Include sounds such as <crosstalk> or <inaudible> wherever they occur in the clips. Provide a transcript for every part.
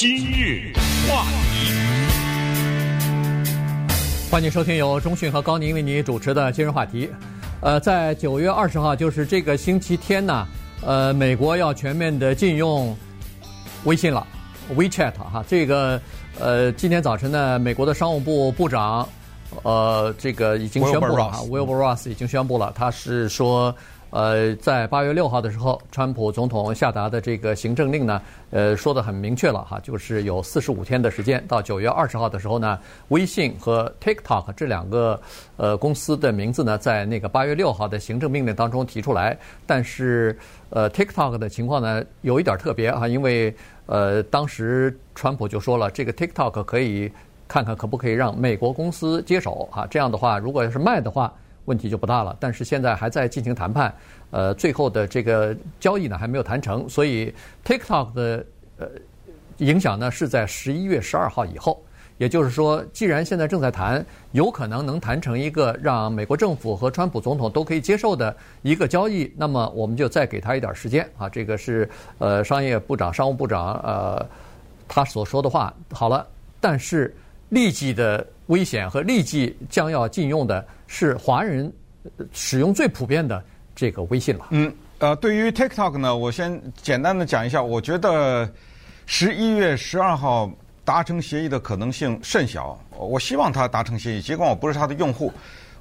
今日话题，欢迎收听由中讯和高宁为你主持的今日话题。呃，在九月二十号，就是这个星期天呢，呃，美国要全面的禁用微信了，WeChat 哈。这个呃，今天早晨呢，美国的商务部部长呃，这个已经宣布了啊，Wilbur Ross 已经宣布了，他是说。呃，在八月六号的时候，川普总统下达的这个行政令呢，呃，说的很明确了哈，就是有四十五天的时间，到九月二十号的时候呢，微信和 TikTok 这两个呃公司的名字呢，在那个八月六号的行政命令当中提出来。但是呃，TikTok 的情况呢，有一点特别啊，因为呃，当时川普就说了，这个 TikTok 可以看看可不可以让美国公司接手啊，这样的话，如果要是卖的话。问题就不大了，但是现在还在进行谈判，呃，最后的这个交易呢还没有谈成，所以 TikTok 的呃影响呢是在十一月十二号以后，也就是说，既然现在正在谈，有可能能谈成一个让美国政府和川普总统都可以接受的一个交易，那么我们就再给他一点时间啊，这个是呃商业部长、商务部长呃他所说的话。好了，但是立即的。危险和立即将要禁用的是华人使用最普遍的这个微信了。嗯，呃，对于 TikTok 呢，我先简单的讲一下，我觉得十一月十二号达成协议的可能性甚小。我希望他达成协议，尽管我不是他的用户。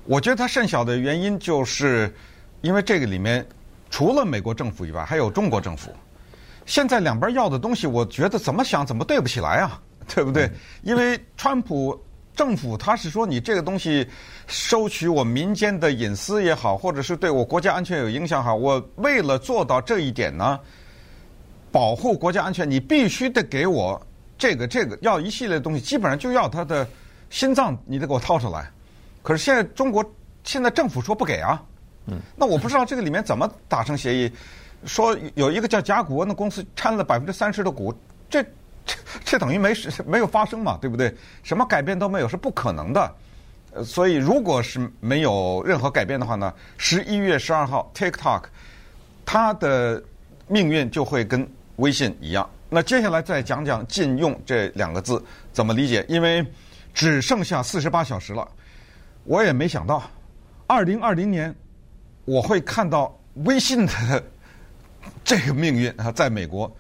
我觉得他甚小的原因，就是因为这个里面除了美国政府以外，还有中国政府。现在两边要的东西，我觉得怎么想怎么对不起来啊，对不对？因为川普。政府他是说，你这个东西收取我民间的隐私也好，或者是对我国家安全有影响好，我为了做到这一点呢，保护国家安全，你必须得给我这个这个要一系列东西，基本上就要他的心脏，你得给我掏出来。可是现在中国现在政府说不给啊，嗯，那我不知道这个里面怎么达成协议，说有一个叫甲骨文的公司掺了百分之三十的股，这。<laughs> 这等于没，没有发生嘛，对不对？什么改变都没有是不可能的。呃，所以如果是没有任何改变的话呢，十一月十二号，TikTok 它的命运就会跟微信一样。那接下来再讲讲禁用这两个字怎么理解，因为只剩下四十八小时了。我也没想到，二零二零年我会看到微信的 <laughs> 这个命运啊，在美国。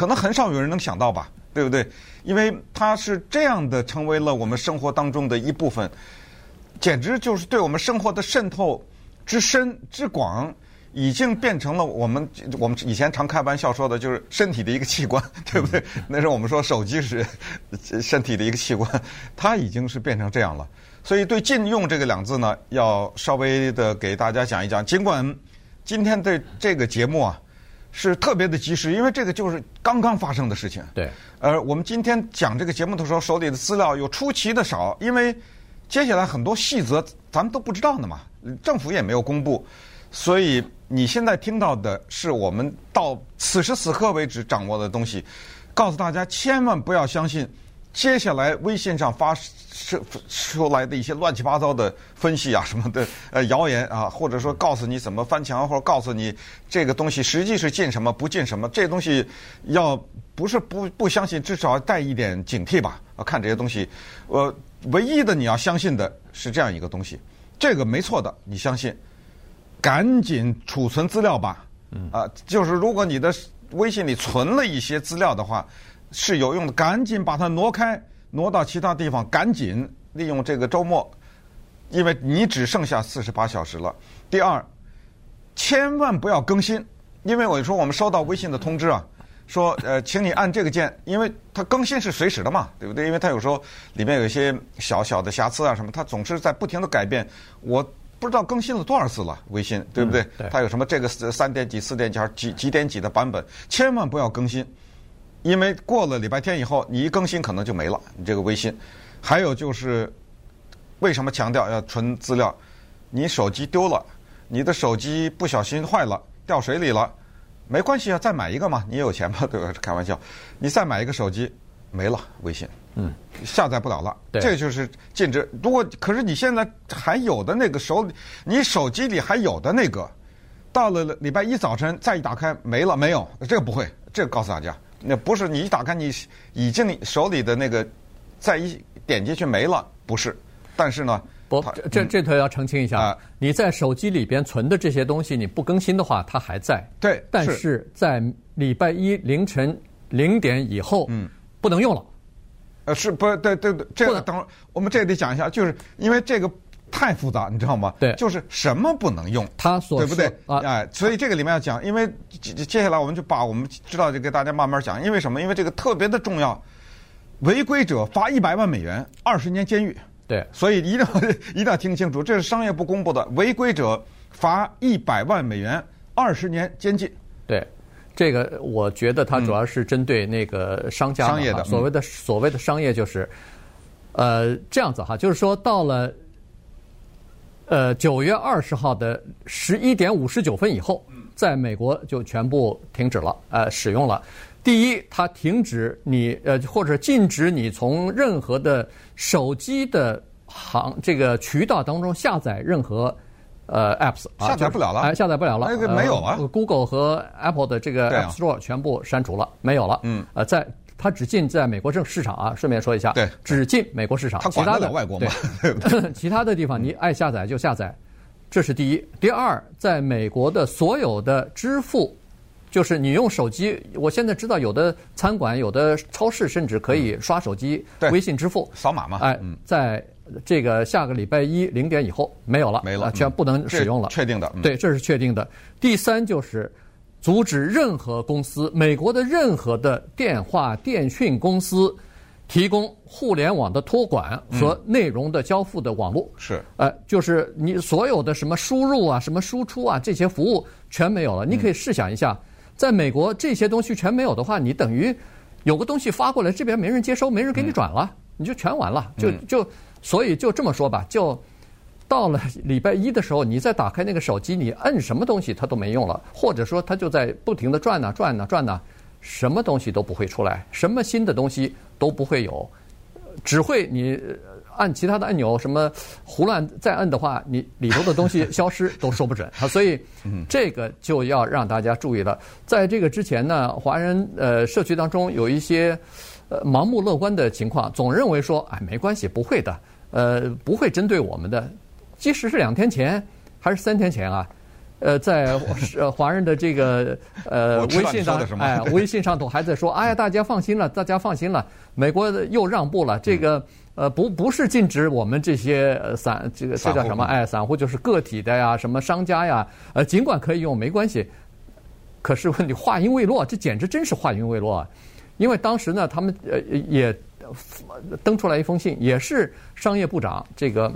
可能很少有人能想到吧，对不对？因为它是这样的，成为了我们生活当中的一部分，简直就是对我们生活的渗透之深之广，已经变成了我们我们以前常开玩笑说的，就是身体的一个器官，<laughs> 对不对？那时候我们说手机是身体的一个器官，它已经是变成这样了。所以对“禁用”这个两字呢，要稍微的给大家讲一讲。尽管今天的这个节目啊。是特别的及时，因为这个就是刚刚发生的事情。对，呃，我们今天讲这个节目的时候，手里的资料有出奇的少，因为接下来很多细则咱们都不知道呢嘛，政府也没有公布，所以你现在听到的是我们到此时此刻为止掌握的东西，告诉大家千万不要相信。接下来微信上发出出来的一些乱七八糟的分析啊什么的呃谣言啊，或者说告诉你怎么翻墙，或者告诉你这个东西实际是禁什么不禁什么，这东西要不是不不相信，至少带一点警惕吧。啊，看这些东西，呃，唯一的你要相信的是这样一个东西，这个没错的，你相信，赶紧储存资料吧。嗯啊，就是如果你的微信里存了一些资料的话。是有用的，赶紧把它挪开，挪到其他地方，赶紧利用这个周末，因为你只剩下四十八小时了。第二，千万不要更新，因为我说我们收到微信的通知啊，说呃，请你按这个键，因为它更新是随时的嘛，对不对？因为它有时候里面有一些小小的瑕疵啊什么，它总是在不停的改变。我不知道更新了多少次了，微信对不对？嗯、对，它有什么这个三点几、四点几、几几点几的版本，千万不要更新。因为过了礼拜天以后，你一更新可能就没了，你这个微信。还有就是，为什么强调要存资料？你手机丢了，你的手机不小心坏了，掉水里了，没关系啊，再买一个嘛，你有钱嘛，对吧？开玩笑，你再买一个手机，没了微信，嗯，下载不了了。对，这就是禁止。如果可是你现在还有的那个手里，你手机里还有的那个，到了礼拜一早晨再一打开没了，没有，这个不会，这个告诉大家。那不是你一打开你已经手里的那个再一点进去没了，不是。但是呢，不，这这头要澄清一下啊，你在手机里边存的这些东西，你不更新的话，它还在。对，但是在礼拜一凌晨零点以后，嗯，不能用了。呃，是不对对对，这个等会儿我们这得讲一下，就是因为这个。太复杂，你知道吗？对，就是什么不能用，他所对不对？啊，哎，所以这个里面要讲，因为接接下来我们就把我们知道就给大家慢慢讲，因为什么？因为这个特别的重要，违规者罚一百万美元，二十年监狱。对，所以一定要一定要听清楚，这是商业部公布的，违规者罚一百万美元，二十年监禁。对，这个我觉得它主要是针对那个商家、嗯、商业的，所谓的所谓的商业就是，呃，这样子哈，就是说到了。呃，九月二十号的十一点五十九分以后，在美国就全部停止了，呃，使用了。第一，它停止你呃，或者禁止你从任何的手机的行这个渠道当中下载任何呃 apps，下载不了了，哎，下载不了了，那个没有啊。Google 和 Apple 的这个 App Store 全部删除了，没有了。嗯，呃，在。它只进在美国正市场啊，顺便说一下，对，只进美国市场，它管不了外国嘛，对，<laughs> 其他的地方你爱下载就下载，这是第一。第二，在美国的所有的支付，就是你用手机，我现在知道有的餐馆、有的超市甚至可以刷手机微信支付，扫码嘛，哎，在这个下个礼拜一零点以后没有了，没了，全不能使用了，确定的，对，这是确定的。第三就是。阻止任何公司，美国的任何的电话电讯公司提供互联网的托管和内容的交付的网络。是，呃，就是你所有的什么输入啊、什么输出啊这些服务全没有了。你可以试想一下，在美国这些东西全没有的话，你等于有个东西发过来，这边没人接收，没人给你转了，你就全完了。就就所以就这么说吧，就。到了礼拜一的时候，你再打开那个手机，你摁什么东西它都没用了，或者说它就在不停地转呐转呐转呐，什么东西都不会出来，什么新的东西都不会有，只会你按其他的按钮什么胡乱再摁的话，你里头的东西消失都说不准啊。<laughs> 所以这个就要让大家注意了。在这个之前呢，华人呃社区当中有一些呃盲目乐观的情况，总认为说哎没关系，不会的，呃不会针对我们的。即使是两天前还是三天前啊，呃，在呃华人的这个呃微信上，哎，微信上头还在说，哎呀，大家放心了，<laughs> 大家放心了，美国又让步了，这个呃不不是禁止我们这些散这个这叫什么？哎，散户就是个体的呀，什么商家呀，呃，尽管可以用没关系。可是问题话音未落，这简直真是话音未落啊！因为当时呢，他们呃也登出来一封信，也是商业部长这个。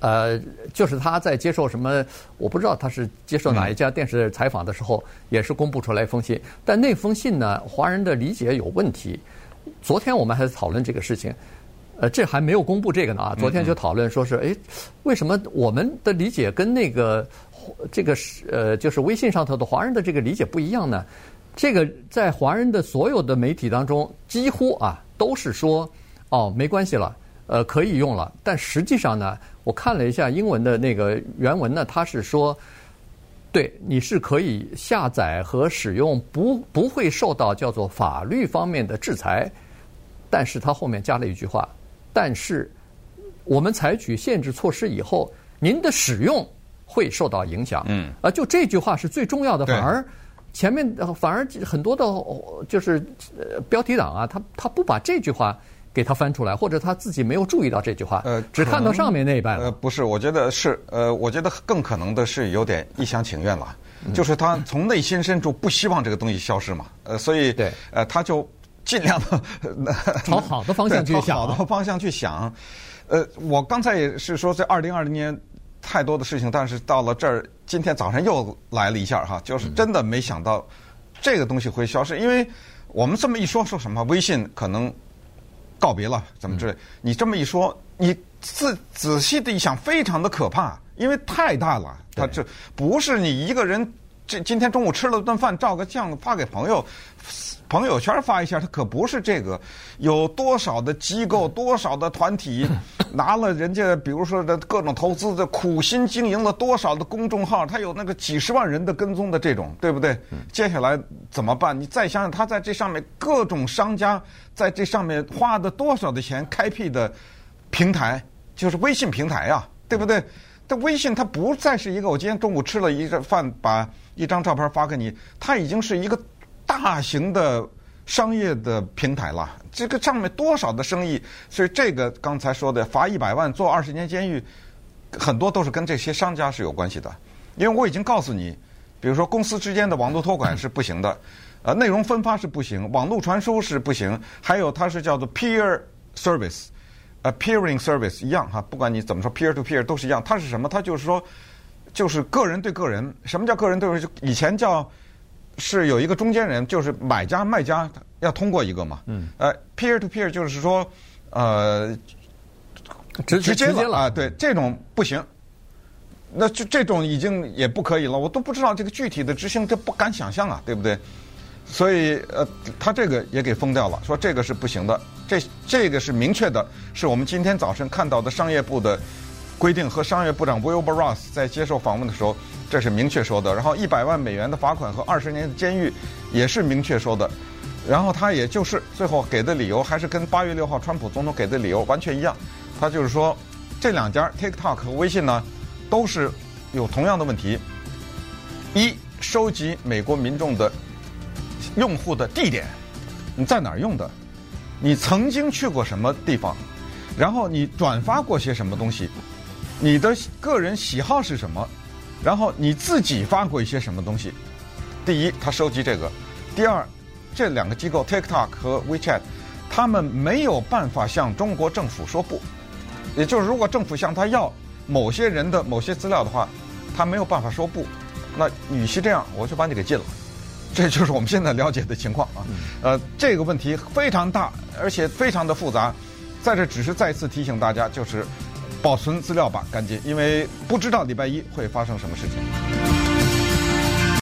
呃，就是他在接受什么，我不知道他是接受哪一家电视采访的时候，也是公布出来一封信。但那封信呢，华人的理解有问题。昨天我们还在讨论这个事情，呃，这还没有公布这个呢啊。昨天就讨论说是，哎，为什么我们的理解跟那个这个是呃，就是微信上头的华人的这个理解不一样呢？这个在华人的所有的媒体当中，几乎啊都是说，哦，没关系了。呃，可以用了，但实际上呢，我看了一下英文的那个原文呢，它是说，对，你是可以下载和使用，不不会受到叫做法律方面的制裁，但是它后面加了一句话，但是我们采取限制措施以后，您的使用会受到影响。嗯，啊，就这句话是最重要的，反而前面反而很多的，就是标题党啊，他他不把这句话。给他翻出来，或者他自己没有注意到这句话，呃，只看到上面那一半。呃，不是，我觉得是，呃，我觉得更可能的是有点一厢情愿了，嗯、就是他从内心深处不希望这个东西消失嘛，呃，所以对，呃，他就尽量的朝好的方向去想，朝好的方向去想。呃，我刚才也是说，在二零二零年太多的事情，但是到了这儿，今天早上又来了一下哈，就是真的没想到这个东西会消失，因为我们这么一说，说什么微信可能。告别了，怎么之类？你这么一说，你仔仔细的一想，非常的可怕，因为太大了。它这不是你一个人，这今天中午吃了顿饭，照个相发给朋友，朋友圈发一下，他可不是这个。有多少的机构、多少的团体 <laughs> 拿了人家，比如说的各种投资的，苦心经营了多少的公众号，他有那个几十万人的跟踪的这种，对不对？接下来怎么办？你再想想，他在这上面各种商家在这上面花的多少的钱开辟的平台，就是微信平台呀、啊，对不对？这微信它不再是一个，我今天中午吃了一个饭，把一张照片发给你，它已经是一个。大型的商业的平台了，这个上面多少的生意，所以这个刚才说的罚一百万、坐二十年监狱，很多都是跟这些商家是有关系的。因为我已经告诉你，比如说公司之间的网络托管是不行的，<laughs> 呃，内容分发是不行，网络传输是不行，还有它是叫做 peer service，呃，peering service 一样哈，不管你怎么说 peer to peer 都是一样。它是什么？它就是说，就是个人对个人。什么叫个人对个人？就以前叫。是有一个中间人，就是买家卖家要通过一个嘛。嗯。呃，peer to peer 就是说，呃，直直接了啊，对，这种不行。那就这种已经也不可以了，我都不知道这个具体的执行，这不敢想象啊，对不对？所以呃，他这个也给封掉了，说这个是不行的。这这个是明确的，是我们今天早晨看到的商业部的规定和商业部长 Wilbur Ross 在接受访问的时候。这是明确说的，然后一百万美元的罚款和二十年的监狱也是明确说的，然后他也就是最后给的理由还是跟八月六号川普总统给的理由完全一样，他就是说这两家 TikTok 和微信呢都是有同样的问题，一收集美国民众的用户的地点，你在哪儿用的，你曾经去过什么地方，然后你转发过些什么东西，你的个人喜好是什么。然后你自己发过一些什么东西？第一，他收集这个；第二，这两个机构 TikTok 和 WeChat，他们没有办法向中国政府说不。也就是，如果政府向他要某些人的某些资料的话，他没有办法说不。那与其这样，我就把你给禁了。这就是我们现在了解的情况啊。呃，这个问题非常大，而且非常的复杂。在这只是再次提醒大家，就是。保存资料吧，赶紧，因为不知道礼拜一会发生什么事情。